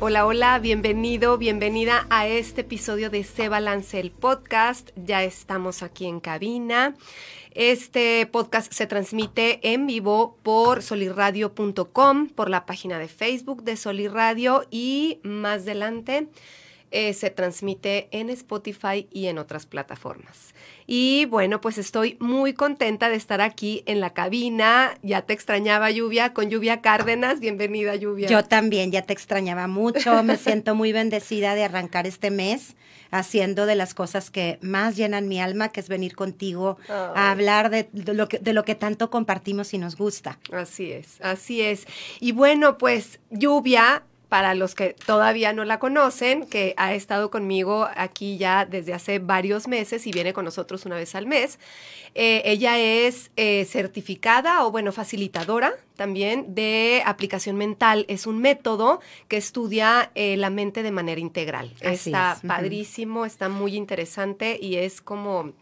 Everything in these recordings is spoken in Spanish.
hola, hola, bienvenido, bienvenida a este episodio de Se Balance el Podcast. Ya estamos aquí en cabina. Este podcast se transmite en vivo por solirradio.com, por la página de Facebook de Solirradio y más adelante eh, se transmite en Spotify y en otras plataformas. Y bueno, pues estoy muy contenta de estar aquí en la cabina. Ya te extrañaba Lluvia con Lluvia Cárdenas. Bienvenida Lluvia. Yo también ya te extrañaba mucho. Me siento muy bendecida de arrancar este mes haciendo de las cosas que más llenan mi alma, que es venir contigo a hablar de, de lo que, de lo que tanto compartimos y nos gusta. Así es, así es. Y bueno, pues Lluvia para los que todavía no la conocen, que ha estado conmigo aquí ya desde hace varios meses y viene con nosotros una vez al mes. Eh, ella es eh, certificada o, bueno, facilitadora también de aplicación mental. Es un método que estudia eh, la mente de manera integral. Así está es, padrísimo, está muy interesante y es como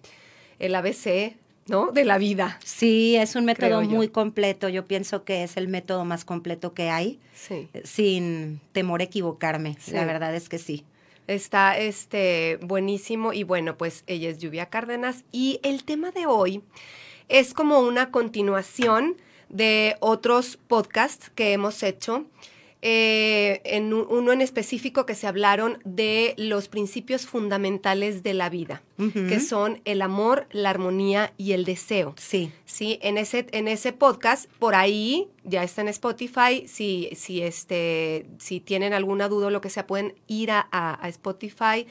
el ABC, ¿no? De la vida. Sí, es un método muy completo. Yo pienso que es el método más completo que hay, Sí. eh, sin temor a equivocarme. Sí. La verdad es que sí. Está este buenísimo y bueno, pues ella es Lluvia Cárdenas y el tema de hoy es como una continuación de otros podcasts que hemos hecho. Eh, en un- uno en específico que se hablaron de los principios fundamentales de la vida, que son el amor, la armonía y el deseo. Sí. Sí, en ese, en ese podcast, por ahí, ya está en Spotify, si, si, este, si tienen alguna duda o lo que sea, pueden ir a, a- a Spotify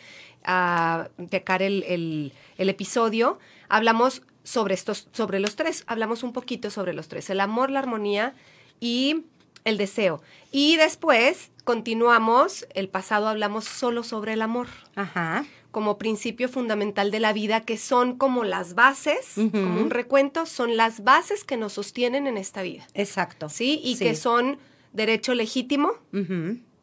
a checar el, el- el episodio. Hablamos sobre estos, sobre los tres, hablamos un poquito sobre los tres, el amor, la armonía y el deseo. Y después continuamos, el pasado hablamos solo sobre el amor Ajá. como principio fundamental de la vida, que son como las bases, como un recuento, son las bases que nos sostienen en esta vida, Exacto. ¿sí? Y Sí. que son derecho legítimo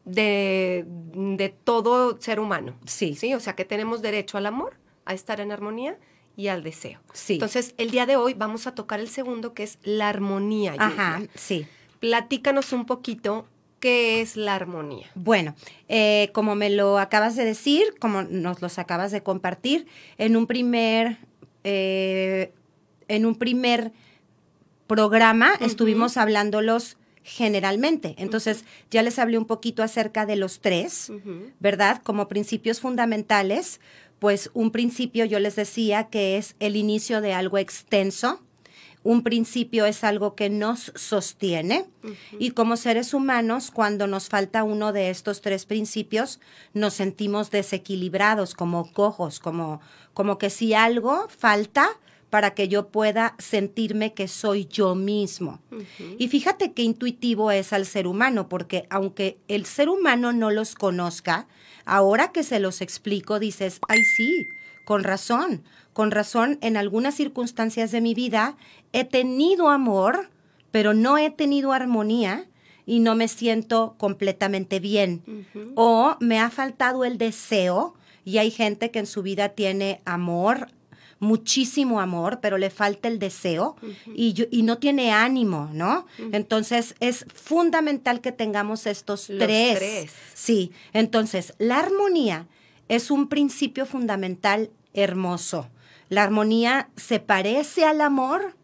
de, de todo ser humano, Sí. ¿sí? O sea, que tenemos derecho al amor, a estar en armonía y al deseo. Sí. Entonces, el día de hoy vamos a tocar el segundo, que es la armonía. Ajá, sí. Platícanos un poquito qué es la armonía. Bueno, eh, como me lo acabas de decir, como nos los acabas de compartir, en un primer, eh, en un primer programa estuvimos hablándolos generalmente. Entonces, ya les hablé un poquito acerca de los tres. ¿verdad? Como principios fundamentales, pues un principio yo les decía que es el inicio de algo extenso. Un principio es algo que nos sostiene. Y como seres humanos, cuando nos falta uno de estos tres principios, nos sentimos desequilibrados, como cojos, como, como que si algo falta para que yo pueda sentirme que soy yo mismo. Y fíjate qué intuitivo es al ser humano, porque aunque el ser humano no los conozca, ahora que se los explico, dices, ay sí, con razón, con razón, en algunas circunstancias de mi vida he tenido amor, pero no he tenido armonía y no me siento completamente bien. O me ha faltado el deseo y hay gente que en su vida tiene amor, muchísimo amor, pero le falta el deseo y, yo- y no tiene ánimo, ¿no? Entonces es fundamental que tengamos estos Los tres. tres. Sí, entonces la armonía es un principio fundamental hermoso. La armonía se parece al amor,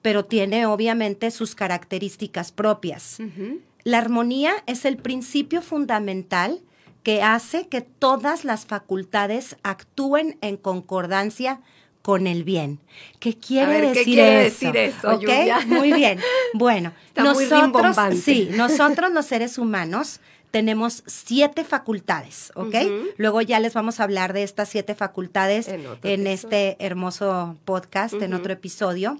pero tiene obviamente sus características propias. La armonía es el principio fundamental que hace que todas las facultades actúen en concordancia con el bien. ¿Qué quiere ver, ¿qué decir quiere eso? decir eso. Muy bien. Bueno, Está nosotros, sí, nosotros los seres humanos tenemos siete facultades, ¿ok? Luego ya les vamos a hablar de estas siete facultades en, este hermoso podcast, en otro episodio.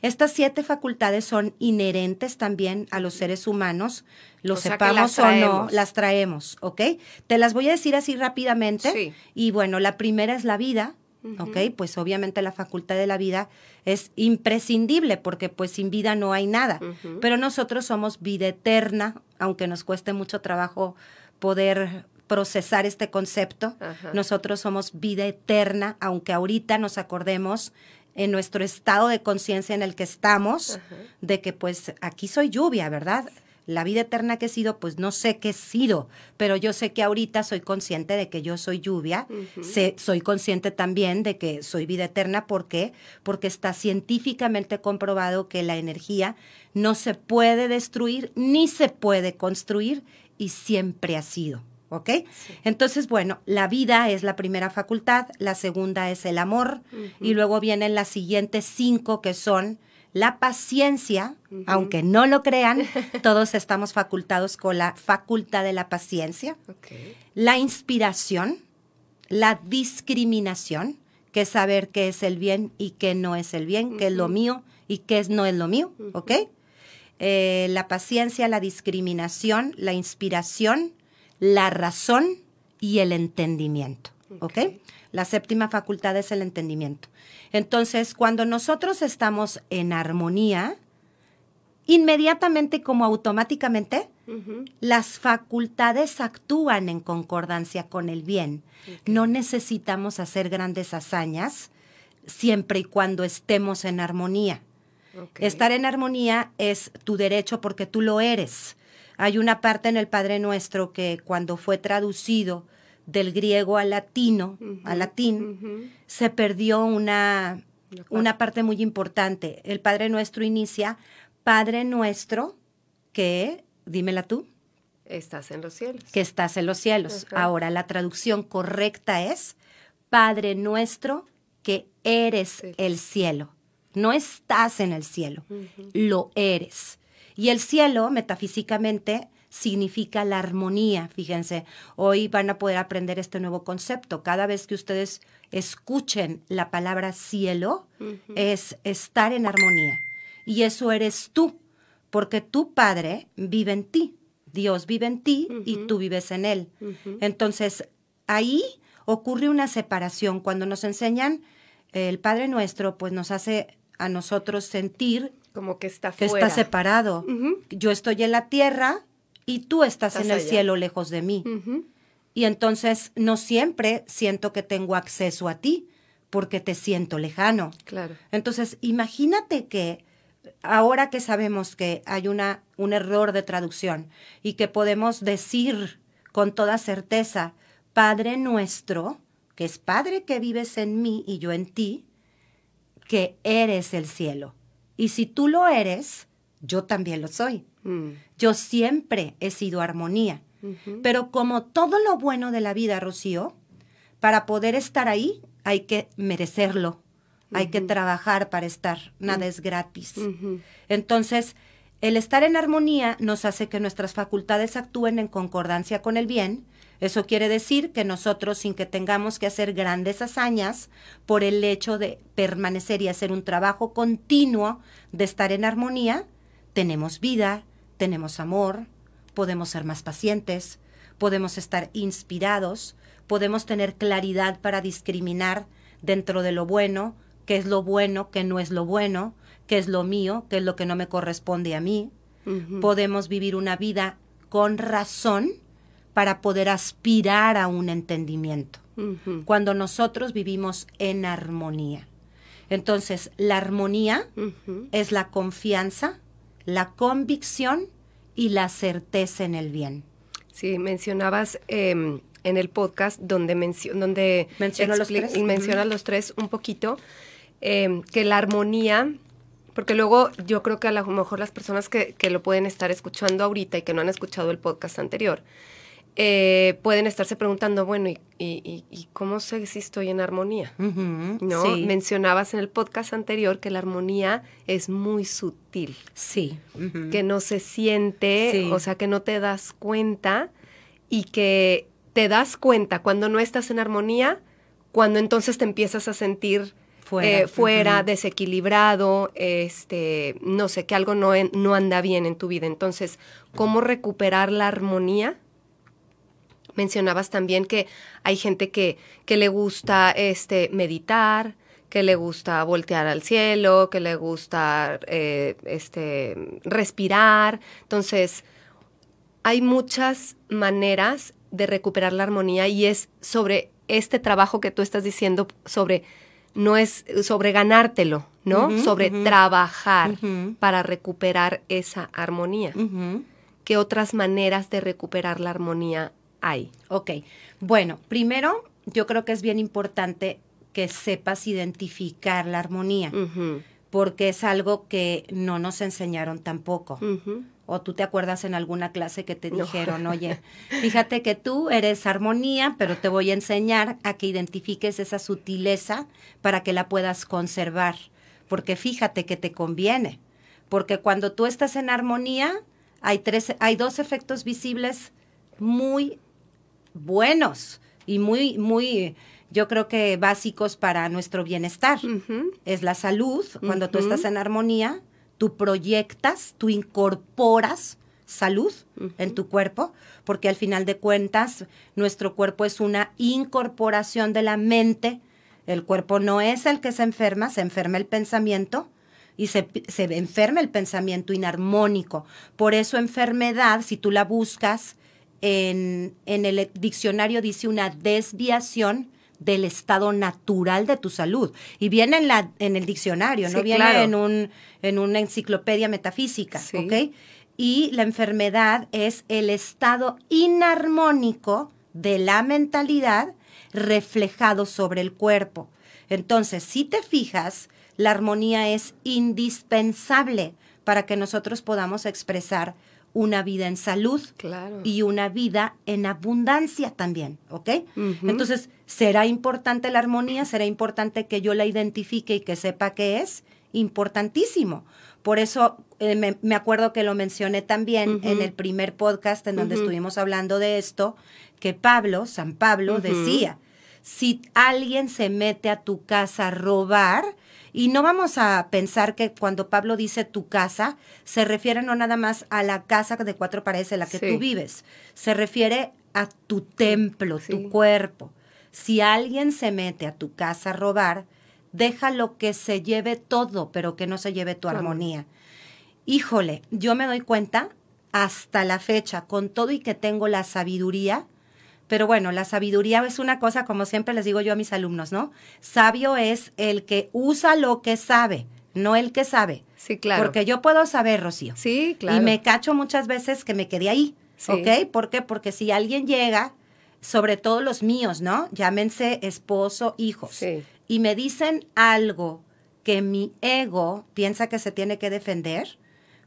Estas siete facultades son inherentes también a los seres humanos, lo sepamos o no, las traemos, ¿ok? Te las voy a decir así rápidamente. Y bueno, la primera es la vida, ¿ok? Pues obviamente la facultad de la vida es imprescindible porque pues sin vida no hay nada. Pero nosotros somos vida eterna, aunque nos cueste mucho trabajo poder procesar este concepto. Nosotros somos vida eterna, aunque ahorita nos acordemos en nuestro estado de conciencia en el que estamos, de que pues aquí soy lluvia, ¿verdad? La vida eterna que he sido, pues no sé qué he sido, pero yo sé que ahorita soy consciente de que yo soy lluvia, soy consciente también de que soy vida eterna, ¿por qué? Porque está científicamente comprobado que la energía no se puede destruir ni se puede construir y siempre ha sido. ¿ok? Entonces, bueno, la vida es la primera facultad, la segunda es el amor y luego vienen las siguientes cinco que son la paciencia, aunque no lo crean, todos estamos facultados con la facultad de la paciencia, la inspiración, la discriminación, que es saber qué es el bien y qué no es el bien, qué es lo mío y qué no es lo mío, ¿ok? Eh, la paciencia, la discriminación, la inspiración, la razón y el entendimiento. ¿Ok? La séptima facultad es el entendimiento. Entonces, cuando nosotros estamos en armonía, inmediatamente como automáticamente, las facultades actúan en concordancia con el bien. No necesitamos hacer grandes hazañas siempre y cuando estemos en armonía. Estar en armonía es tu derecho porque tú lo eres. Hay una parte en el Padre Nuestro que cuando fue traducido del griego al latino, al latín, se perdió una, una parte muy importante. El Padre Nuestro inicia, Padre Nuestro, que, dímela tú. Estás en los cielos. Que estás en los cielos. Ahora, la traducción correcta es, Padre Nuestro, que eres el cielo. No estás en el cielo, lo eres. Y el cielo, metafísicamente, significa la armonía. Fíjense, hoy van a poder aprender este nuevo concepto. Cada vez que ustedes escuchen la palabra cielo, es estar en armonía. Y eso eres tú, porque tu Padre vive en ti. Dios vive en ti y tú vives en Él. Entonces, ahí ocurre una separación. Cuando nos enseñan el Padre Nuestro, pues nos hace a nosotros sentir como que está fuera. Que está separado. Yo estoy en la tierra y tú estás, en el cielo lejos de mí. Y entonces no siempre siento que tengo acceso a ti porque te siento lejano. Claro. Entonces, imagínate que ahora que sabemos que hay una, un error de traducción y que podemos decir con toda certeza, Padre nuestro, que es Padre que vives en mí y yo en ti, que eres el cielo. Y si tú lo eres, yo también lo soy. Mm. Yo siempre he sido armonía. Pero como todo lo bueno de la vida, Rocío, para poder estar ahí hay que merecerlo, hay que trabajar para estar, nada es gratis. Entonces, el estar en armonía nos hace que nuestras facultades actúen en concordancia con el bien. Eso quiere decir que nosotros, sin que tengamos que hacer grandes hazañas, por el hecho de permanecer y hacer un trabajo continuo de estar en armonía, tenemos vida, tenemos amor, podemos ser más pacientes, podemos estar inspirados, podemos tener claridad para discriminar dentro de lo bueno, qué es lo bueno, qué no es lo bueno, qué es lo mío, qué es lo que no me corresponde a mí. Podemos vivir una vida con razón para poder aspirar a un entendimiento. Cuando nosotros vivimos en armonía. Entonces, la armonía es la confianza, la convicción y la certeza en el bien. Sí, mencionabas em, en el podcast donde, donde ¿Menciono los tres? mencionas los tres un poquito, em, que la armonía porque luego yo creo que a lo mejor las personas que, que, lo pueden estar escuchando ahorita y que no han escuchado el podcast anterior, eh, pueden estarse preguntando, bueno, ¿y, y, cómo sé si estoy en armonía? ¿No? Mencionabas en el podcast anterior que la armonía es muy sutil. Sí. Que no se siente, o sea, que no te das cuenta y que te das cuenta cuando no estás en armonía, cuando entonces te empiezas a sentir fuera, eh, fuera desequilibrado, este, no sé, que algo no, no anda bien en tu vida. Entonces, ¿cómo recuperar la armonía? Mencionabas también que hay gente que, que le gusta este, meditar, que le gusta voltear al cielo, que le gusta eh, este, respirar. Entonces, hay muchas maneras de recuperar la armonía y es sobre este trabajo que tú estás diciendo, sobre, no es sobre ganártelo, ¿no? sobre trabajar para recuperar esa armonía. ¿Qué otras maneras de recuperar la armonía hay? Ok, bueno, primero yo creo que es bien importante que sepas identificar la armonía, porque es algo que no nos enseñaron tampoco. O tú te acuerdas en alguna clase que te dijeron, oye, fíjate que tú eres armonía, pero te voy a enseñar a que identifiques esa sutileza para que la puedas conservar, porque fíjate que te conviene, porque cuando tú estás en armonía, hay, tres, hay dos efectos visibles muy buenos y muy, muy yo creo que básicos para nuestro bienestar. Es la salud, cuando tú estás en armonía, tú proyectas, tú incorporas salud en tu cuerpo, porque al final de cuentas nuestro cuerpo es una incorporación de la mente. El cuerpo no es el que se enferma, se enferma el pensamiento y se, se enferma el pensamiento inarmónico. Por eso enfermedad, si tú la buscas en, en el diccionario, dice una desviación del estado natural de tu salud. Y viene en, la, en el diccionario, no viene en, un, en una enciclopedia metafísica, ¿ok? Y la enfermedad es el estado inarmónico de la mentalidad reflejado sobre el cuerpo. Entonces, si te fijas, la armonía es indispensable para que nosotros podamos expresar una vida en salud y una vida en abundancia también, ¿ok? Entonces, ¿será importante la armonía? ¿Será importante que yo la identifique y que sepa qué es? Importantísimo. Por eso eh, me, acuerdo que lo mencioné también en el primer podcast en donde estuvimos hablando de esto, que Pablo, San Pablo, decía, si alguien se mete a tu casa a robar, y no vamos a pensar que cuando Pablo dice tu casa, se refiere no nada más a la casa de cuatro paredes en la que tú vives, se refiere a tu templo, tu cuerpo. Si alguien se mete a tu casa a robar, déjalo que se lleve todo, pero que no se lleve tu armonía. Híjole, yo me doy cuenta hasta la fecha, con todo y que tengo la sabiduría, pero bueno, la sabiduría es una cosa, como siempre les digo yo a mis alumnos, ¿no? Sabio es el que usa lo que sabe, no el que sabe. Sí, claro. Porque yo puedo saber, Rocío. Sí, claro. Y me cacho muchas veces que me quedé ahí. ¿Ok? ¿Por qué? Porque si alguien llega, sobre todo los míos, ¿no? Llámense esposo, hijos. Sí. Y me dicen algo que mi ego piensa que se tiene que defender,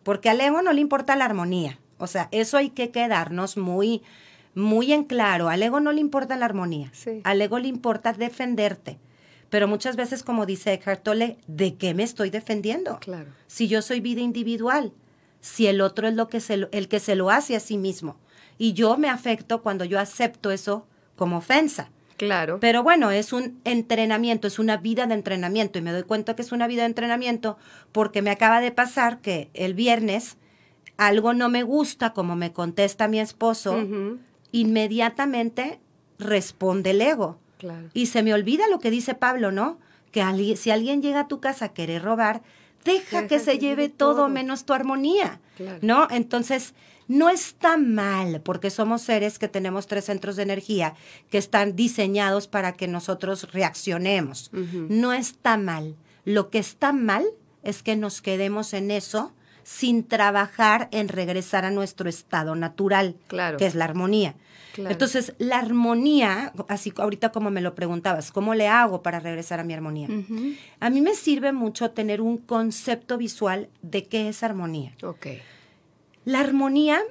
porque al ego no le importa la armonía. O sea, eso hay que quedarnos muy muy en claro, al ego no le importa la armonía, al ego le importa defenderte. Pero muchas veces, como dice Eckhart Tolle, ¿de qué me estoy defendiendo? Claro. Si yo soy vida individual, si el otro es lo que se el que se lo hace a sí mismo. Y yo me afecto cuando yo acepto eso como ofensa. Claro. Pero bueno, es un entrenamiento, es una vida de entrenamiento. Y me doy cuenta que es una vida de entrenamiento porque me acaba de pasar que el viernes algo no me gusta, como me contesta mi esposo inmediatamente responde el ego. Y se me olvida lo que dice Pablo, ¿no? Que si alguien llega a tu casa a querer robar, deja, que se lleve todo, menos tu armonía, ¿no? Entonces, no está mal, porque somos seres que tenemos tres centros de energía que están diseñados para que nosotros reaccionemos. No está mal. Lo que está mal es que nos quedemos en eso sin trabajar en regresar a nuestro estado natural, que es la armonía. Entonces, la armonía, así ahorita como me lo preguntabas, ¿cómo le hago para regresar a mi armonía? A mí me sirve mucho tener un concepto visual de qué es armonía. La armonía,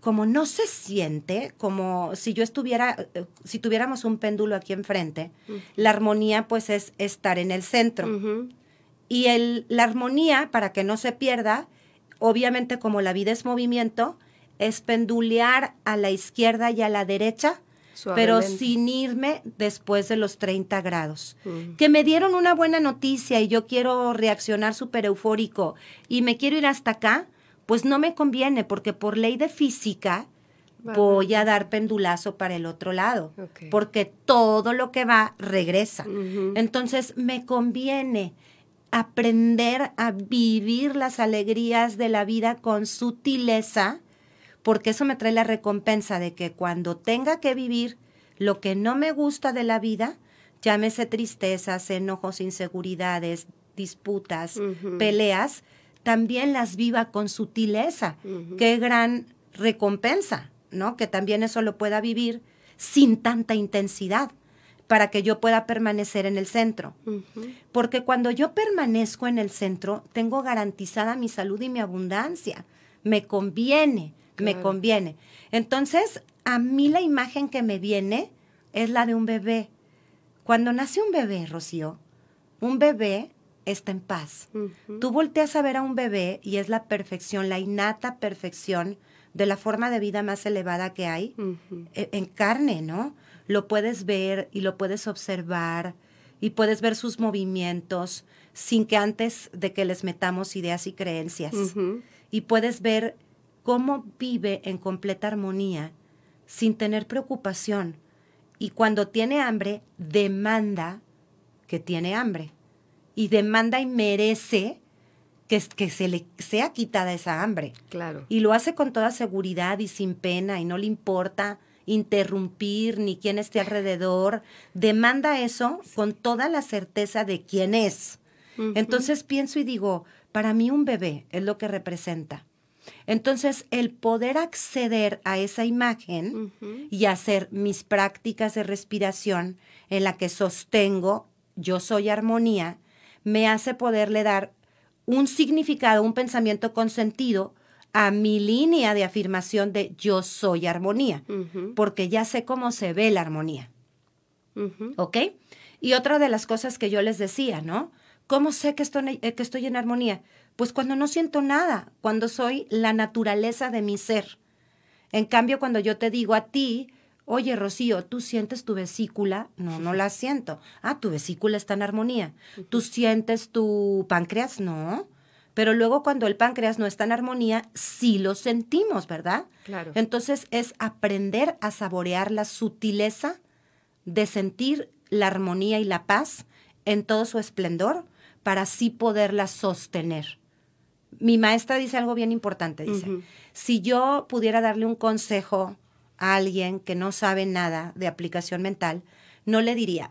como no se siente, como si yo estuviera, eh, si tuviéramos un péndulo aquí enfrente, la armonía pues es estar en el centro. Y el, la armonía, para que no se pierda, obviamente como la vida es movimiento, es pendulear a la izquierda y a la derecha, pero sin irme después de los 30 grados. Mm. Que me dieron una buena noticia y yo quiero reaccionar súper eufórico y me quiero ir hasta acá, pues no me conviene porque por ley de física voy a dar pendulazo para el otro lado, porque todo lo que va regresa. Entonces me conviene aprender a vivir las alegrías de la vida con sutileza, porque eso me trae la recompensa de que cuando tenga que vivir lo que no me gusta de la vida, llámese tristezas, enojos, inseguridades, disputas, peleas, también las viva con sutileza. Qué gran recompensa, ¿no? Que también eso lo pueda vivir sin tanta intensidad para que yo pueda permanecer en el centro. Porque cuando yo permanezco en el centro, tengo garantizada mi salud y mi abundancia. Me conviene, me conviene. Entonces, a mí la imagen que me viene es la de un bebé. Cuando nace un bebé, Rocío, un bebé está en paz. Tú volteas a ver a un bebé y es la perfección, la innata perfección de la forma de vida más elevada que hay e, en carne, ¿no? Lo puedes ver y lo puedes observar y puedes ver sus movimientos sin que antes de que les metamos ideas y creencias. Y puedes ver cómo vive en completa armonía sin tener preocupación. Y cuando tiene hambre, demanda que tiene hambre. Y demanda y merece que, que se le sea quitada esa hambre. Claro. Y lo hace con toda seguridad y sin pena y no le importa interrumpir ni quién esté alrededor, demanda eso con toda la certeza de quién es. Entonces pienso y digo, para mí un bebé es lo que representa. Entonces, el poder acceder a esa imagen y hacer mis prácticas de respiración en la que sostengo yo soy armonía, me hace poderle dar un significado, un pensamiento con sentido a mi línea de afirmación de yo soy armonía, porque ya sé cómo se ve la armonía. ¿Ok? Y otra de las cosas que yo les decía, ¿no? ¿Cómo sé que estoy, eh, que estoy en armonía? Pues cuando no siento nada, cuando soy la naturaleza de mi ser. En cambio, cuando yo te digo a ti, oye, Rocío, ¿tú sientes tu vesícula? No, no la siento. Ah, tu vesícula está en armonía. ¿Tú sientes tu páncreas? No. Pero luego cuando el páncreas no está en armonía, sí lo sentimos, ¿verdad? Claro. Entonces es aprender a saborear la sutileza de sentir la armonía y la paz en todo su esplendor para así poderla sostener. Mi maestra dice algo bien importante, dice, si yo pudiera darle un consejo a alguien que no sabe nada de aplicación mental, no le diría,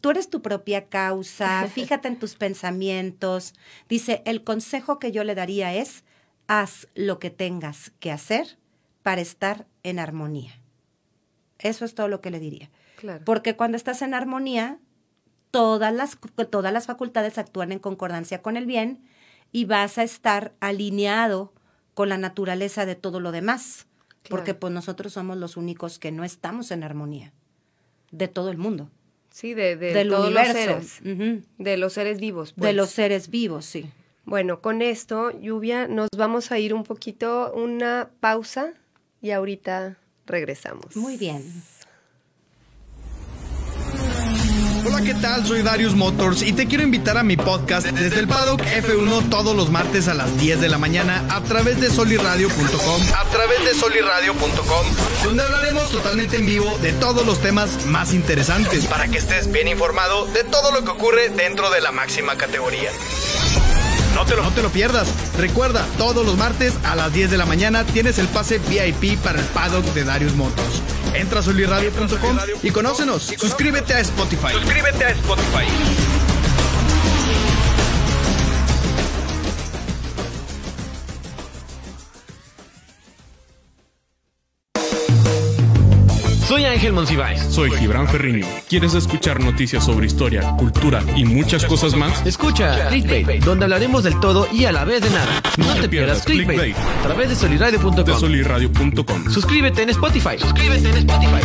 tú eres tu propia causa, fíjate en tus pensamientos. Dice, el consejo que yo le daría es, haz lo que tengas que hacer para estar en armonía. Eso es todo lo que le diría. Porque cuando estás en armonía, todas las, todas las facultades actúan en concordancia con el bien y vas a estar alineado con la naturaleza de todo lo demás. Porque pues nosotros somos los únicos que no estamos en armonía de todo el mundo. Sí, de, de todos los seres. De los seres vivos. De los pues. seres vivos, sí. Bueno, con esto, Lluvia, nos vamos a ir un poquito, una pausa y ahorita regresamos. Muy bien. Hola, ¿qué tal? Soy Darius Motors y te quiero invitar a mi podcast desde el Paddock F1 todos los martes a las 10 de la mañana a través de soliradio.com, a través de soliradio.com, donde hablaremos totalmente en vivo de todos los temas más interesantes para que estés bien informado de todo lo que ocurre dentro de la máxima categoría. No te, lo, pierdas. Recuerda, todos los martes a las 10 de la mañana tienes el pase VIP para el paddock de Darius Motors. Entra a soliradio.com y conócenos. Suscríbete a Spotify. Suscríbete a Spotify. Soy Ángel Monsiváis. Soy Gibran Ferrini. ¿Quieres escuchar noticias sobre historia, cultura y muchas cosas más? Escucha Clickbait, donde hablaremos del todo y a la vez de nada. No, te, pierdas Clickbait, a través de soliradio.com. De soliradio.com. Suscríbete en Spotify. Suscríbete en Spotify.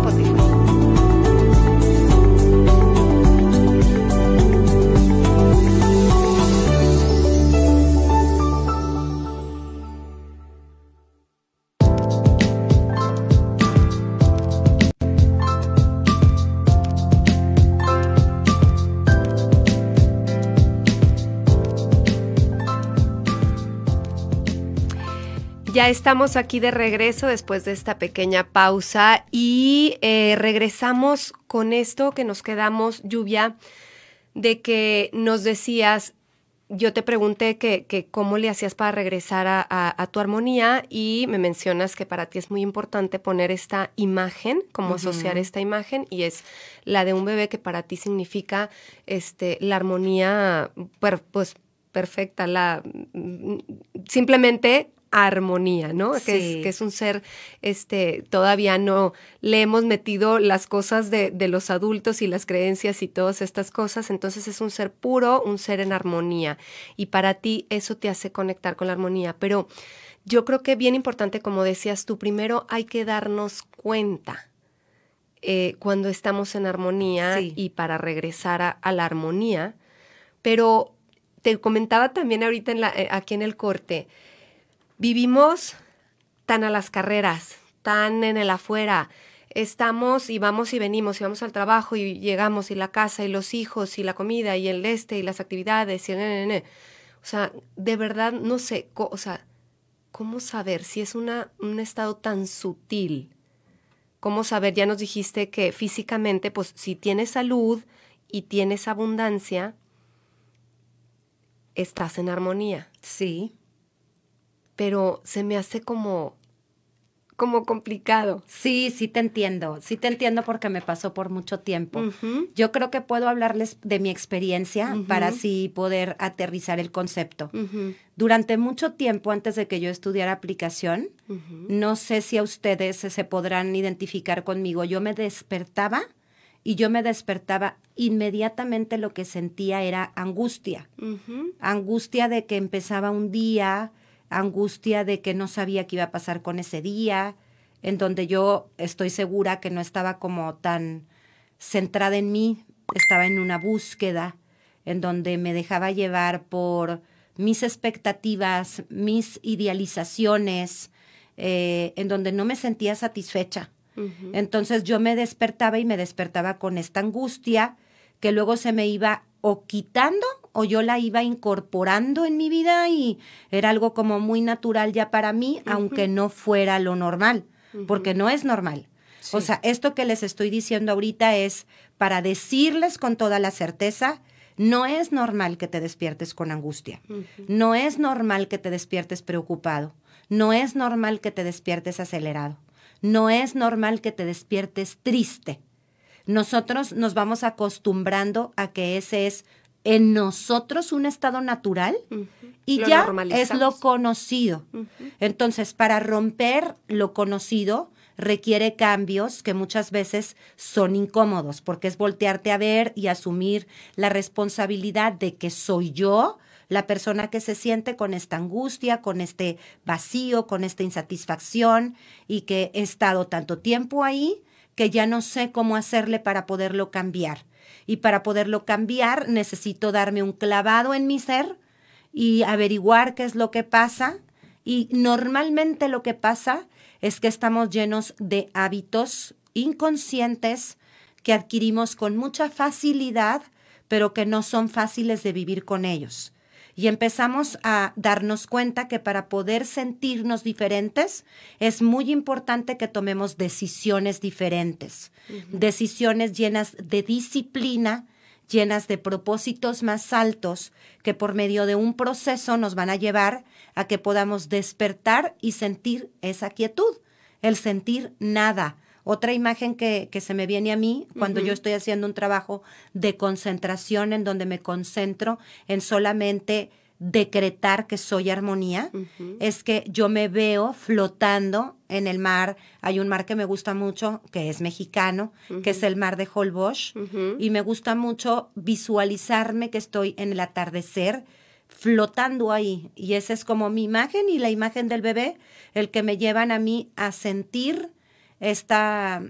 Ya estamos aquí de regreso después de esta pequeña pausa y eh, regresamos con esto que nos quedamos, lluvia, de que nos decías, yo te pregunté que, cómo le hacías para regresar a, tu armonía y me mencionas que para ti es muy importante poner esta imagen, como asociar esta imagen y es la de un bebé que para ti significa este, la armonía, pues perfecta, la simplemente armonía, ¿no? Que, es, que, es, un ser, este, todavía no le hemos metido las cosas de, de, los adultos y las creencias y todas estas cosas, entonces es un ser puro, un ser en armonía. Y para ti eso te hace conectar con la armonía. Pero yo creo que bien importante, como decías tú, primero hay que darnos cuenta. Eh, cuando estamos en armonía y para regresar a, la armonía, pero te comentaba también ahorita en la, eh, aquí en el corte, vivimos tan a las carreras, tan en el afuera. Estamos y vamos y venimos y vamos al trabajo y llegamos y la casa y los hijos y la comida y el este y las actividades y el... O sea, de verdad no sé, o sea, ¿cómo saber si es una, un estado tan sutil? ¿Cómo saber? Ya nos dijiste que físicamente, pues si tienes salud y tienes abundancia, estás en armonía. Sí pero se me hace como como complicado. Sí, sí te entiendo, sí te entiendo porque me pasó por mucho tiempo. Yo creo que puedo hablarles de mi experiencia para así poder aterrizar el concepto. Durante mucho tiempo antes de que yo estudiara aplicación, no sé si a ustedes se podrán identificar conmigo, yo me despertaba y yo me despertaba inmediatamente lo que sentía era angustia. Angustia de que empezaba un día, angustia de que no sabía qué iba a pasar con ese día, en donde yo estoy segura que no estaba como tan centrada en mí, estaba en una búsqueda, en donde me dejaba llevar por mis expectativas, mis idealizaciones, eh, en donde no me sentía satisfecha. Entonces yo me despertaba y me despertaba con esta angustia que luego se me iba o quitando o yo la iba incorporando en mi vida y era algo como muy natural ya para mí, aunque no fuera lo normal, porque no es normal. O sea, esto que les estoy diciendo ahorita es para decirles con toda la certeza, no es normal que te despiertes con angustia, no es normal que te despiertes preocupado, no es normal que te despiertes acelerado, no es normal que te despiertes triste. Nosotros nos vamos acostumbrando a que ese es en nosotros un estado natural y ya es lo conocido. Entonces, para romper lo conocido requiere cambios que muchas veces son incómodos, porque es voltearte a ver y asumir la responsabilidad de que soy yo la persona que se siente con esta angustia, con este vacío, con esta insatisfacción y que he estado tanto tiempo ahí que ya no sé cómo hacerle para poderlo cambiar y para poderlo cambiar necesito darme un clavado en mi ser y averiguar qué es lo que pasa. Y normalmente lo que pasa es que estamos llenos de hábitos inconscientes que adquirimos con mucha facilidad, pero que no son fáciles de vivir con ellos y empezamos a darnos cuenta que para poder sentirnos diferentes es muy importante que tomemos decisiones diferentes, decisiones llenas de disciplina, llenas de propósitos más altos que por medio de un proceso nos van a llevar a que podamos despertar y sentir esa quietud, el sentir nada Otra imagen que, que se me viene a mí cuando yo estoy haciendo un trabajo de concentración en donde me concentro en solamente decretar que soy armonía, es que yo me veo flotando en el mar. Hay un mar que me gusta mucho, que es mexicano, que es el mar de Holbox, y me gusta mucho visualizarme que estoy en el atardecer flotando ahí. Y esa es como mi imagen y la imagen del bebé, el que me llevan a mí a sentir esta,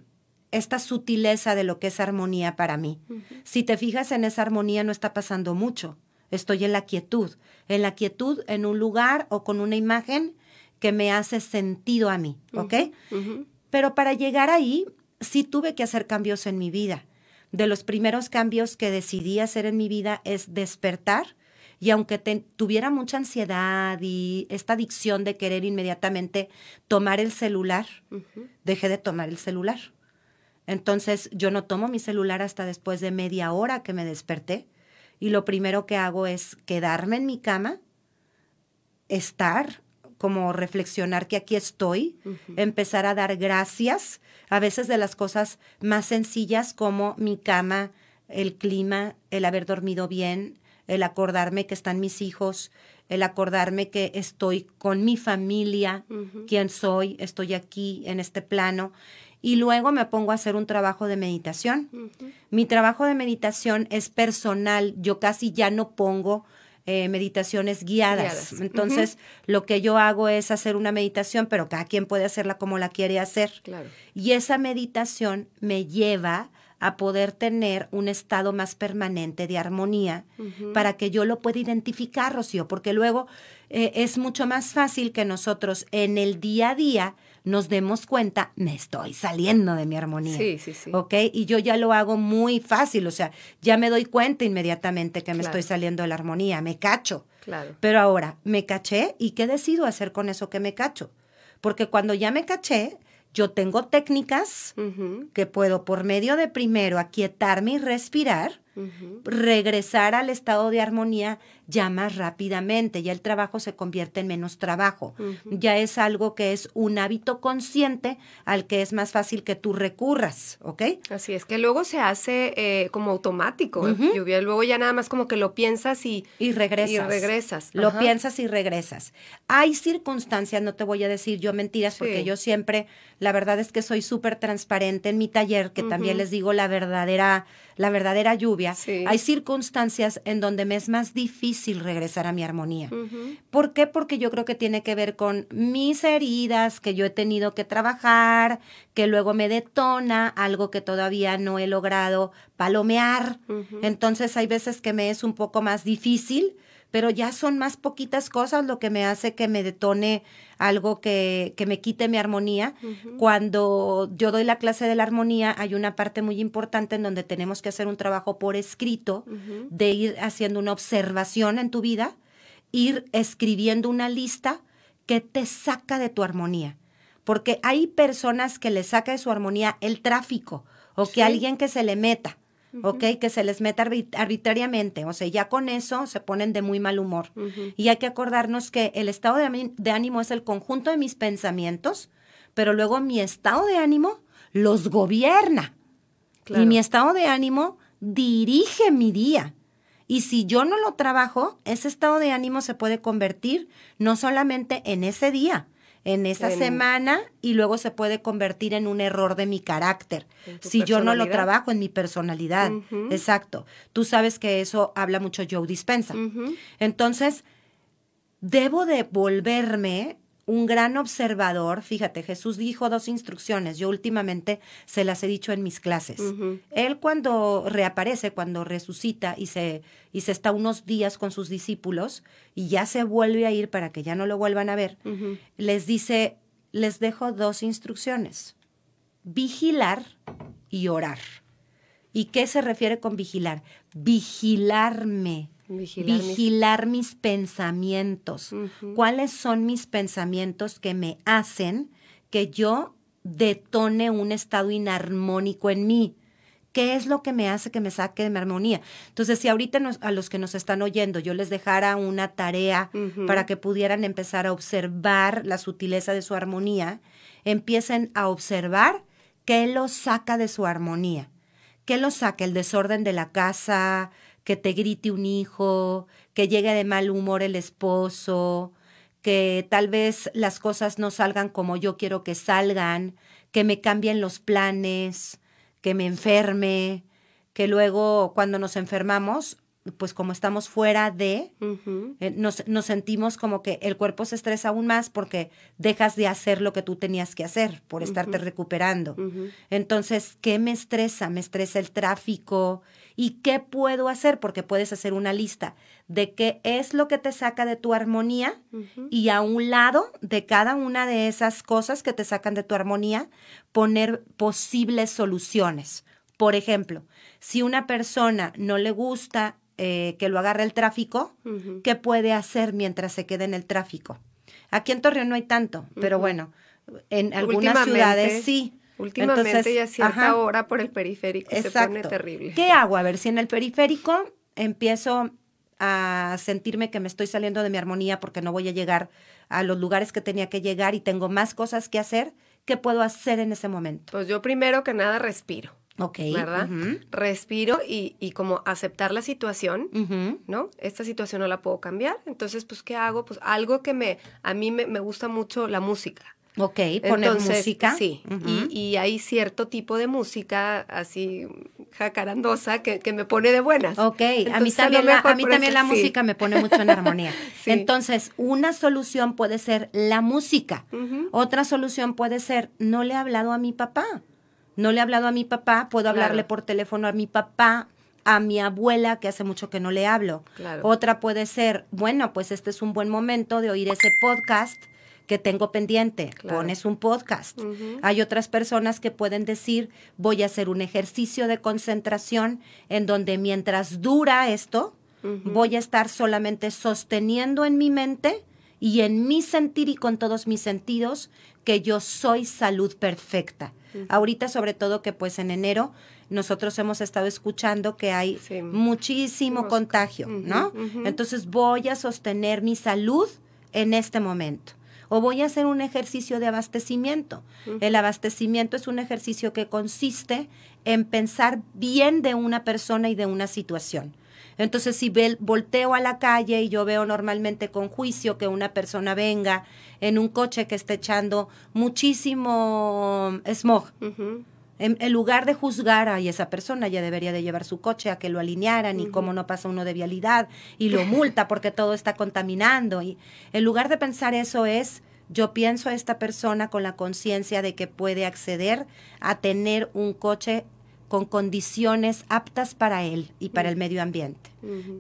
esta sutileza de lo que es armonía para mí. Si te fijas en esa armonía no está pasando mucho estoy en la quietud, en la quietud en un lugar o con una imagen que me hace sentido a mí, ¿ok? Pero para llegar ahí, sí tuve que hacer cambios en mi vida. De los primeros cambios que decidí hacer en mi vida es despertar y aunque tuviera mucha ansiedad y esta adicción de querer inmediatamente tomar el celular, dejé de tomar el celular. Entonces yo no tomo mi celular hasta después de media hora que me desperté y lo primero que hago es quedarme en mi cama, estar, como reflexionar que aquí estoy, empezar a dar gracias, a veces de las cosas más sencillas como mi cama, el clima, el haber dormido bien, el acordarme que están mis hijos, el acordarme que estoy con mi familia, quién soy, estoy aquí en este plano. Y luego me pongo a hacer un trabajo de meditación. Mi trabajo de meditación es personal, yo casi ya no pongo eh, meditaciones guiadas. Entonces, lo que yo hago es hacer una meditación, pero cada quien puede hacerla como la quiere hacer. Y esa meditación me lleva a poder tener un estado más permanente de armonía para que yo lo pueda identificar, Rocío, porque luego eh, es mucho más fácil que nosotros en el día a día nos demos cuenta, me estoy saliendo de mi armonía. Sí, sí, sí. ¿Ok? Y yo ya lo hago muy fácil, o sea, ya me doy cuenta inmediatamente que me estoy saliendo de la armonía, me cacho. Claro. Pero ahora, me caché y ¿qué decido hacer con eso que me cacho? Porque cuando ya me caché, yo tengo técnicas que puedo por medio de primero aquietarme y respirar regresar al estado de armonía ya más rápidamente, ya el trabajo se convierte en menos trabajo, ya es algo que es un hábito consciente al que es más fácil que tú recurras, ¿ok? Así es, que luego se hace eh, como automático, lluvia, luego ya nada más como que lo piensas y, y regresas. Y regresas. Lo piensas y regresas. Hay circunstancias, no te voy a decir yo mentiras, porque yo siempre, la verdad es que soy súper transparente en mi taller, que también les digo la verdadera la verdadera lluvia, hay circunstancias en donde me es más difícil regresar a mi armonía. ¿Por qué? Porque yo creo que tiene que ver con mis heridas que yo he tenido que trabajar, que luego me detona algo que todavía no he logrado palomear. Entonces hay veces que me es un poco más difícil pero ya son más poquitas cosas lo que me hace que me detone algo que, que me quite mi armonía. Cuando yo doy la clase de la armonía, hay una parte muy importante en donde tenemos que hacer un trabajo por escrito, de ir haciendo una observación en tu vida, ir escribiendo una lista que te saca de tu armonía. Porque hay personas que le saca de su armonía el tráfico o que alguien que se le meta ¿ok? Que se les meta arbitrariamente, o sea, ya con eso se ponen de muy mal humor. Y hay que acordarnos que el estado de, ánimo es el conjunto de mis pensamientos, pero luego mi estado de ánimo los gobierna. Y mi estado de ánimo dirige mi día. Y si yo no lo trabajo, ese estado de ánimo se puede convertir no solamente en ese día, en esa semana y luego se puede convertir en un error de mi carácter. Si yo no lo trabajo en mi personalidad. Exacto. Tú sabes que eso habla mucho Joe Dispensa. Entonces, debo de volverme un gran observador. Fíjate, Jesús dijo dos instrucciones. Yo últimamente se las he dicho en mis clases. Él cuando reaparece, cuando resucita y se, y se está unos días con sus discípulos y ya se vuelve a ir para que ya no lo vuelvan a ver, les dice, les dejo dos instrucciones. Vigilar y orar. ¿Y qué se refiere con vigilar? Vigilarme Vigilar, mis... pensamientos. ¿Cuáles son mis pensamientos que me hacen que yo detone un estado inarmónico en mí? ¿Qué es lo que me hace que me saque de mi armonía? Entonces, si ahorita a los que nos están oyendo yo les dejara una tarea para que pudieran empezar a observar la sutileza de su armonía, empiecen a observar ¿qué lo saca de su armonía? ¿Qué lo saca? El desorden de la casa, que te grite un hijo, que llegue de mal humor el esposo, que tal vez las cosas no salgan como yo quiero que salgan, que me cambien los planes, que me enferme, que luego cuando nos enfermamos, pues como estamos fuera de, eh, nos, nos, sentimos como que el cuerpo se estresa aún más porque dejas de hacer lo que tú tenías que hacer por estarte recuperando. Entonces, ¿qué me estresa? Me estresa el tráfico. ¿Y qué puedo hacer? Porque puedes hacer una lista de qué es lo que te saca de tu armonía y a un lado de cada una de esas cosas que te sacan de tu armonía, poner posibles soluciones. Por ejemplo, si una persona no le gusta eh, que lo agarre el tráfico, ¿qué puede hacer mientras se quede en el tráfico? Aquí en Torreón no hay tanto, pero bueno, en algunas ciudades sí. Últimamente Entonces, ya cierta hora por el periférico se pone terrible. ¿Qué hago? A ver, si en el periférico empiezo a sentirme que me estoy saliendo de mi armonía porque no voy a llegar a los lugares que tenía que llegar y tengo más cosas que hacer, ¿qué puedo hacer en ese momento? Pues yo primero que nada respiro. Ok. ¿Verdad? Respiro y, y, como aceptar la situación, ¿no? Esta situación no la puedo cambiar. Entonces, pues, ¿qué hago? Pues algo que me, a mí me, me gusta mucho la música. Ok, poner música. Sí, y, y, hay cierto tipo de música así jacarandosa que, que me pone de buenas. Ok, a mí también, la, a mí también la música me pone mucho en armonía. Entonces, una solución puede ser la música. Otra solución puede ser, no le he hablado a mi papá no le he hablado a mi papá, puedo hablarle por teléfono a mi papá, a mi abuela, que hace mucho que no le hablo. Otra puede ser, bueno, pues este es un buen momento de oír ese podcast que tengo pendiente. Pones un podcast. Hay otras personas que pueden decir, voy a hacer un ejercicio de concentración en donde mientras dura esto, voy a estar solamente sosteniendo en mi mente y en mi sentir y con todos mis sentidos que yo soy salud perfecta. Ahorita, sobre todo que pues en enero nosotros hemos estado escuchando que hay muchísimo contagio, ¿no? Entonces voy a sostener mi salud en este momento. O voy a hacer un ejercicio de abastecimiento. El abastecimiento es un ejercicio que consiste en pensar bien de una persona y de una situación. Entonces, si volteo a la calle y yo veo normalmente con juicio que una persona venga en un coche que esté echando muchísimo smog, en, lugar de juzgar a esa persona, ya debería de llevar su coche a que lo alinearan y cómo no pasa uno de vialidad y lo multa porque todo está contaminando. Y en lugar de pensar eso es, yo pienso a esta persona con la conciencia de que puede acceder a tener un coche con condiciones aptas para él y para el medio ambiente.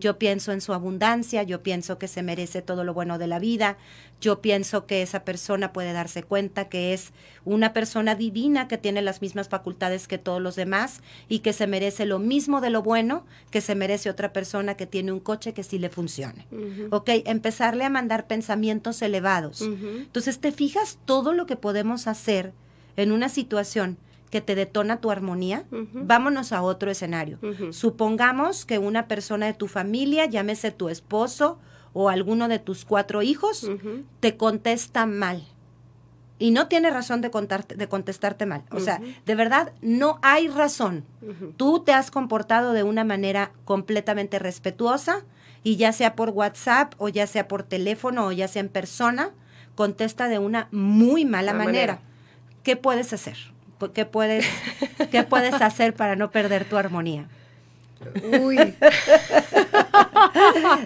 Yo pienso en su abundancia, yo pienso que se merece todo lo bueno de la vida, yo pienso que esa persona puede darse cuenta que es una persona divina que tiene las mismas facultades que todos los demás y que se merece lo mismo de lo bueno que se merece otra persona que tiene un coche que sí le funcione. Ok, empezarle a mandar pensamientos elevados. Entonces, ¿te fijas todo lo que podemos hacer en una situación? Que te detona tu armonía, vámonos a otro escenario. Supongamos que una persona de tu familia, llámese tu esposo o alguno de tus cuatro hijos, te contesta mal. Y no tiene razón de, contarte, de contestarte mal. O sea, de verdad, no hay razón. Tú te has comportado de una manera completamente respetuosa y ya sea por WhatsApp o ya sea por teléfono o ya sea en persona, contesta de una muy mala manera. ¿Qué puedes hacer? ¿Qué puedes, qué puedes hacer para no perder tu armonía? Uy.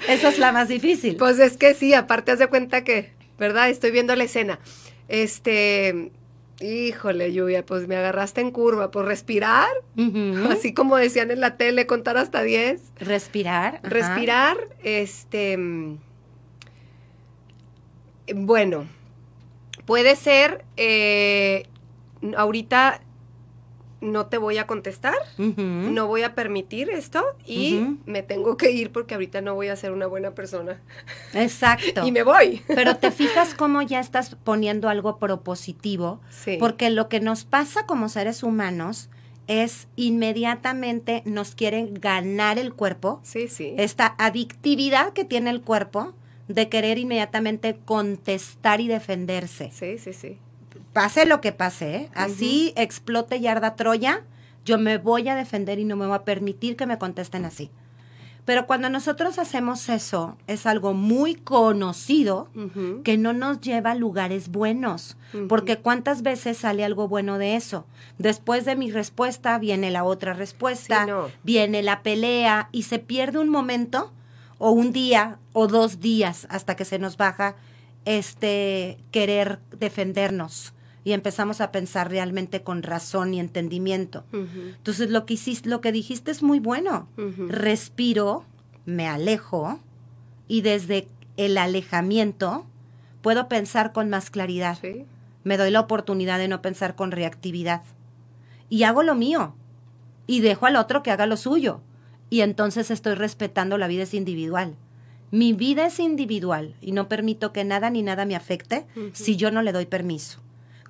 Esa es la más difícil. Pues es que sí, aparte haz de cuenta que, ¿verdad? Estoy viendo la escena. Este, híjole, lluvia, pues me agarraste en curva. Pues respirar, así como decían en la tele, contar hasta 10. Respirar. Respirar, este, bueno, puede ser eh, ahorita no te voy a contestar, no voy a permitir esto y me tengo que ir porque ahorita no voy a ser una buena persona. Exacto. y me voy. Pero te fijas cómo ya estás poniendo algo propositivo, sí. porque lo que nos pasa como seres humanos es inmediatamente nos quieren ganar el cuerpo. Sí, sí. Esta adictividad que tiene el cuerpo de querer inmediatamente contestar y defenderse. Sí, sí, sí pase lo que pase, ¿eh? así explote y arda Troya, yo me voy a defender y no me voy a permitir que me contesten así. Pero cuando nosotros hacemos eso, es algo muy conocido que no nos lleva a lugares buenos. Porque cuántas veces sale algo bueno de eso. Después de mi respuesta viene la otra respuesta, Sí, no. viene la pelea y se pierde un momento o un día o dos días hasta que se nos baja este querer defendernos y empezamos a pensar realmente con razón y entendimiento. Entonces lo que hiciste, lo que dijiste es muy bueno. Respiro, me alejo y desde el alejamiento puedo pensar con más claridad. Sí. Me doy la oportunidad de no pensar con reactividad. Y hago lo mío. Y dejo al otro que haga lo suyo. Y entonces estoy respetando la vida es individual. Mi vida es individual y no permito que nada ni nada me afecte si yo no le doy permiso.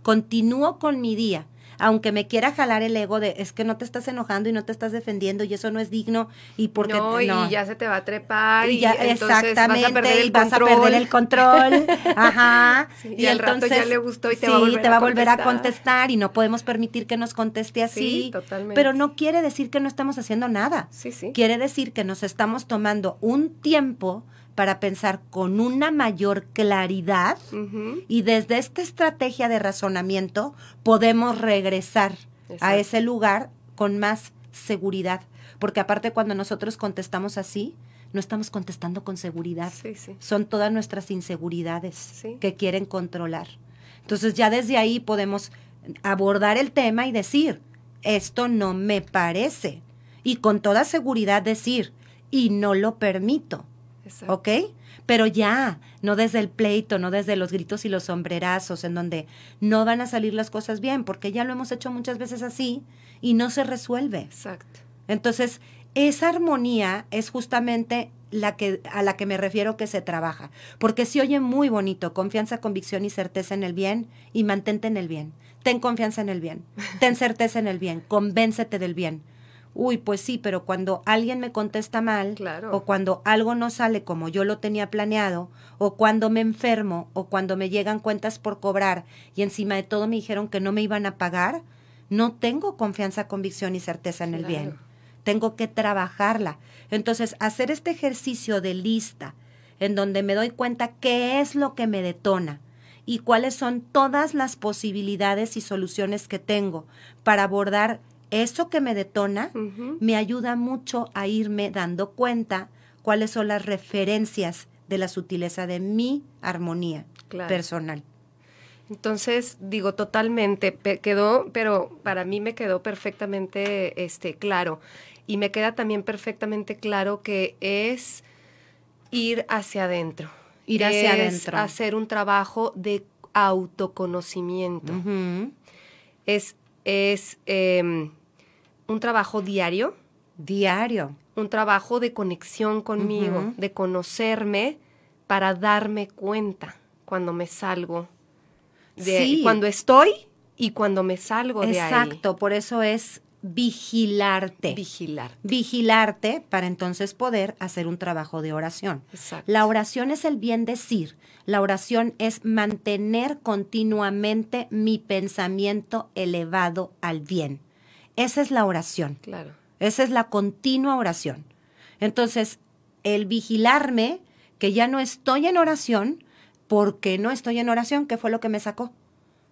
Continúo con mi día, aunque me quiera jalar el ego de es que no te estás enojando y no te estás defendiendo y eso no es digno y porque no, y ya se te va a trepar y, y ya, entonces vas a exactamente, perder el y vas control. a perder el control. Ajá. Sí, y al rato ya le gustó y te va a sí, volver te a va a volver a contestar. contestar y no podemos permitir que nos conteste así. Sí, totalmente. Pero no quiere decir que no estamos haciendo nada. Sí, sí. Quiere decir que nos estamos tomando un tiempo para pensar con una mayor claridad y desde esta estrategia de razonamiento podemos regresar a ese lugar con más seguridad. Porque aparte cuando nosotros contestamos así, no estamos contestando con seguridad. Sí, sí. Son todas nuestras inseguridades Sí. que quieren controlar. Entonces ya desde ahí podemos abordar el tema y decir, esto no me parece. Y con toda seguridad decir, y no lo permito. Exacto. ¿Ok? Pero ya, no desde el pleito, no desde los gritos y los sombrerazos, en donde no van a salir las cosas bien, porque ya lo hemos hecho muchas veces así y no se resuelve. Exacto. Entonces, esa armonía es justamente la que, a la que me refiero que se trabaja, porque se oye muy bonito, confianza, convicción y certeza en el bien, y mantente en el bien. Ten confianza en el bien, ten certeza en el bien, convéncete del bien. Uy, pues sí, pero cuando alguien me contesta mal, Claro. o cuando algo no sale como yo lo tenía planeado, o cuando me enfermo, o cuando me llegan cuentas por cobrar y encima de todo me dijeron que no me iban a pagar, no tengo confianza, convicción y certeza en el Claro. bien. Tengo que trabajarla. Entonces, hacer este ejercicio de lista, en donde me doy cuenta qué es lo que me detona y cuáles son todas las posibilidades y soluciones que tengo para abordar eso que me detona, me ayuda mucho a irme dando cuenta cuáles son las referencias de la sutileza de mi armonía Claro. personal. Entonces, digo, totalmente, quedó, pero para mí me quedó perfectamente este, claro. Y me queda también perfectamente claro que es ir hacia adentro. Ir hacia Es adentro. hacer un trabajo de autoconocimiento. Es, es em, un trabajo diario, Diario. un trabajo de conexión conmigo, de conocerme para darme cuenta cuando me salgo de Sí. cuando estoy y cuando me salgo de Exacto, por eso es vigilarte. ahí. Vigilar. vigilarte para entonces poder hacer un trabajo de oración. Exacto. La oración es el bien decir. La oración es mantener continuamente mi pensamiento elevado al bien. Esa es la oración. Claro. Esa es la continua oración. Entonces, el vigilarme que ya no estoy en oración, porque no estoy en oración, ¿qué fue lo que me sacó?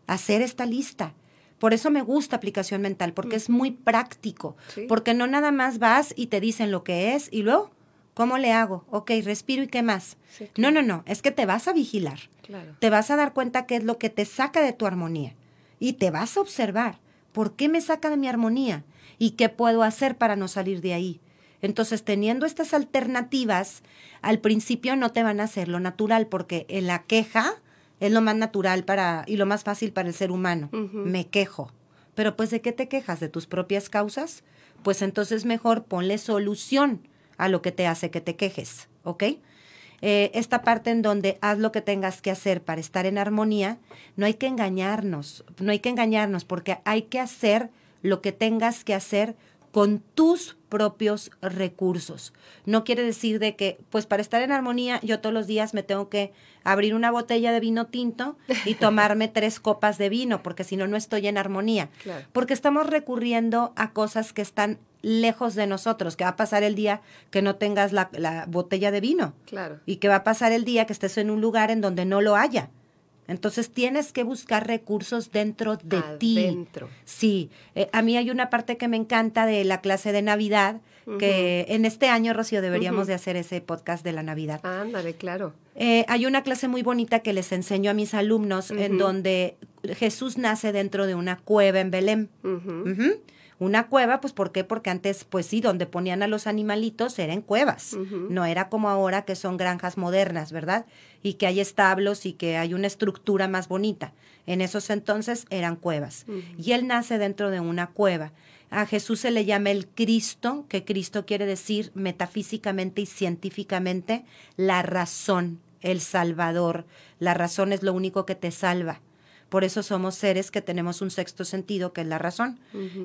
Hacer esta lista. Por eso me gusta aplicación mental, porque es muy práctico. Sí. Porque no nada más vas y te dicen lo que es y luego, ¿cómo le hago? Ok, respiro y qué más. Sí, No, no, no, es que te vas a vigilar Claro. te vas a dar cuenta qué es lo que te saca de tu armonía y te vas a observar por qué me saca de mi armonía y qué puedo hacer para no salir de ahí. Entonces, teniendo estas alternativas, al principio no te van a hacer lo natural porque en la queja es lo más natural para y lo más fácil para el ser humano. Me quejo. Pero pues ¿de qué te quejas? ¿De tus propias causas? Pues entonces mejor ponle solución a lo que te hace que te quejes, ¿ok? Eh, esta parte en donde haz lo que tengas que hacer para estar en armonía, no hay que engañarnos, no hay que engañarnos porque hay que hacer lo que tengas que hacer con tus propios recursos. No quiere decir de que, pues para estar en armonía, yo todos los días me tengo que abrir una botella de vino tinto y tomarme tres copas de vino, porque si no, no estoy en armonía. Claro. Porque estamos recurriendo a cosas que están lejos de nosotros, que va a pasar el día que no tengas la, la botella de vino Claro. y que va a pasar el día que estés en un lugar en donde no lo haya. Entonces tienes que buscar recursos dentro de ti. Adentro. Sí, eh, a mí hay una parte que me encanta de la clase de Navidad, que en este año, Rocío, deberíamos de hacer ese podcast de la Navidad. Ándale, claro. Eh, hay una clase muy bonita que les enseño a mis alumnos en donde Jesús nace dentro de una cueva en Belén. Una cueva, pues ¿por qué? Porque antes, pues sí, donde ponían a los animalitos eran cuevas. No era como ahora que son granjas modernas, ¿verdad? Y que hay establos y que hay una estructura más bonita. En esos entonces eran cuevas. Y él nace dentro de una cueva. A Jesús se le llama el Cristo, que Cristo quiere decir metafísicamente y científicamente la razón, el Salvador. La razón es lo único que te salva. Por eso somos seres que tenemos un sexto sentido, que es la razón.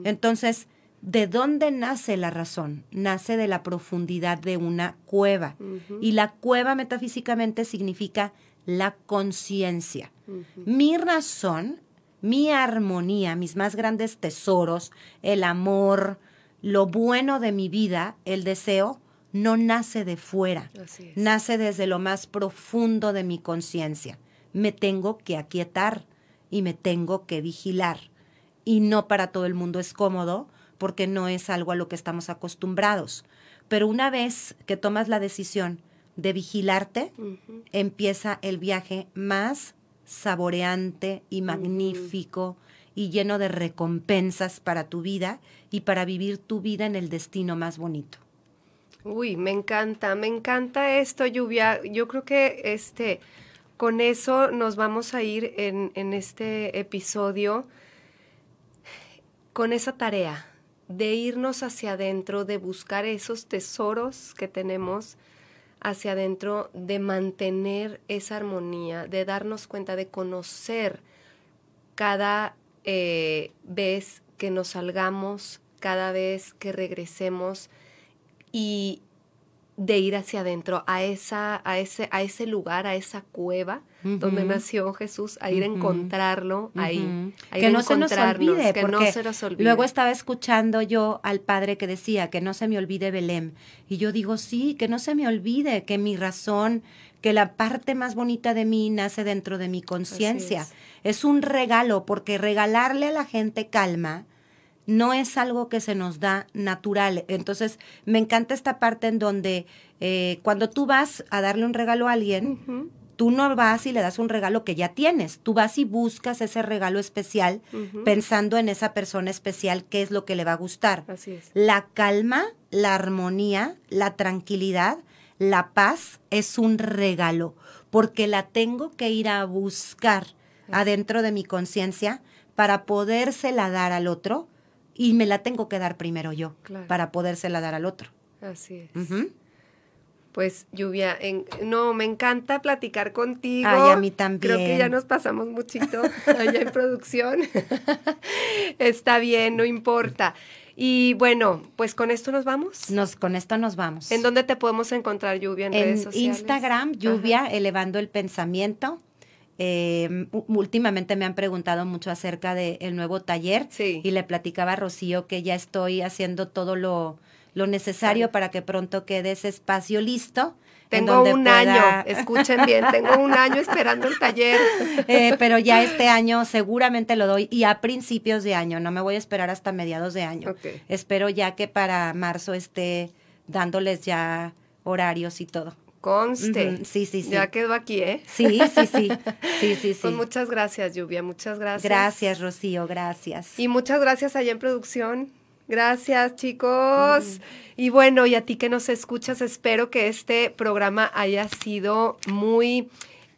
Entonces, ¿de dónde nace la razón? Nace de la profundidad de una cueva. Y la cueva metafísicamente significa la conciencia. Mi razón, mi armonía, mis más grandes tesoros, el amor, lo bueno de mi vida, el deseo, no nace de fuera, nace desde lo más profundo de mi conciencia. Me tengo que aquietar y me tengo que vigilar. Y no para todo el mundo es cómodo porque no es algo a lo que estamos acostumbrados. Pero una vez que tomas la decisión de vigilarte, empieza el viaje más saboreante y magnífico y lleno de recompensas para tu vida y para vivir tu vida en el destino más bonito. Uy, me encanta, me encanta esto, Lluvia. Yo creo que este, con eso nos vamos a ir en, este episodio con esa tarea de irnos hacia adentro, de buscar esos tesoros que tenemos hacia adentro, de mantener esa armonía, de darnos cuenta, de conocer cada eh, vez que nos salgamos, cada vez que regresemos y de ir hacia adentro, a, esa, a, ese, a ese lugar, a esa cueva donde nació Jesús, a ir a encontrarlo ahí. Ujú. a ir Que no se nos olvide, que no porque se nos olvide. luego estaba escuchando yo al padre que decía que no se me olvide Belén. Y yo digo, sí, que no se me olvide, que mi razón, que la parte más bonita de mí nace dentro de mi conciencia. es. Es un regalo, porque regalarle a la gente calma no es algo que se nos da natural. Entonces, me encanta esta parte en donde eh, cuando tú vas a darle un regalo a alguien, tú no vas y le das un regalo que ya tienes. Tú vas y buscas ese regalo especial pensando en esa persona especial, qué es lo que le va a gustar. Así es. La calma, la armonía, la tranquilidad, la paz es un regalo, porque la tengo que ir a buscar adentro de mi conciencia para podérsela dar al otro y me la tengo que dar primero yo Claro. para podérsela dar al otro. Así es. Pues lluvia, en- no, me encanta platicar contigo. Ay, a mí Creo que también. ya nos pasamos muchito allá en producción. Está bien, no importa. Y bueno, pues con esto nos vamos. Nos, con esto nos vamos. ¿En dónde te podemos encontrar, Lluvia, en, redes sociales? Instagram, Lluvia, elevando el pensamiento. Eh, u- últimamente me han preguntado mucho acerca del nuevo taller Sí. y le platicaba a Rocío que ya estoy haciendo todo lo, lo necesario Sí. para que pronto quede ese espacio listo. en Tengo un pueda- año, escuchen bien, tengo un año esperando el taller. Eh, pero ya este año seguramente lo doy y a principios de año, no me voy a esperar hasta mediados de año. Espero ya que para marzo esté dándoles ya horarios y todo. Conste. Sí, sí, sí. Ya quedó aquí, ¿eh? Sí, sí, sí. Sí, sí, sí. Pues muchas gracias, Lluvia, muchas gracias. Gracias, Rocío, gracias. Y muchas gracias allá en producción. Gracias, chicos. Y bueno, y a ti que nos escuchas, espero que este programa haya sido muy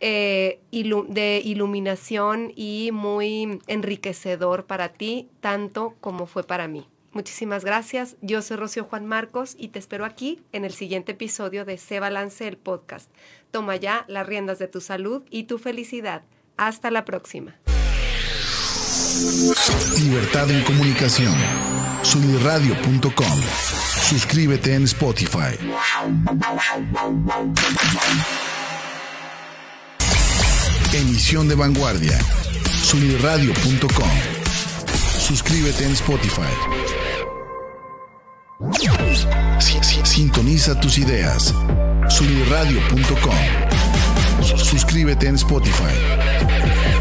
eh, ilu- de iluminación y muy enriquecedor para ti, tanto como fue para mí. Muchísimas gracias. Yo soy Rocío Juan Marcos y te espero aquí en el siguiente episodio de Se Balance el Podcast. Toma ya las riendas de tu salud y tu felicidad. Hasta la próxima. Libertad en comunicación. Sunirradio.com. Suscríbete en Spotify. Emisión de vanguardia. Sunirradio.com. Suscríbete en Spotify. Sintoniza tus ideas. Sunirradio.com. Suscríbete en Spotify.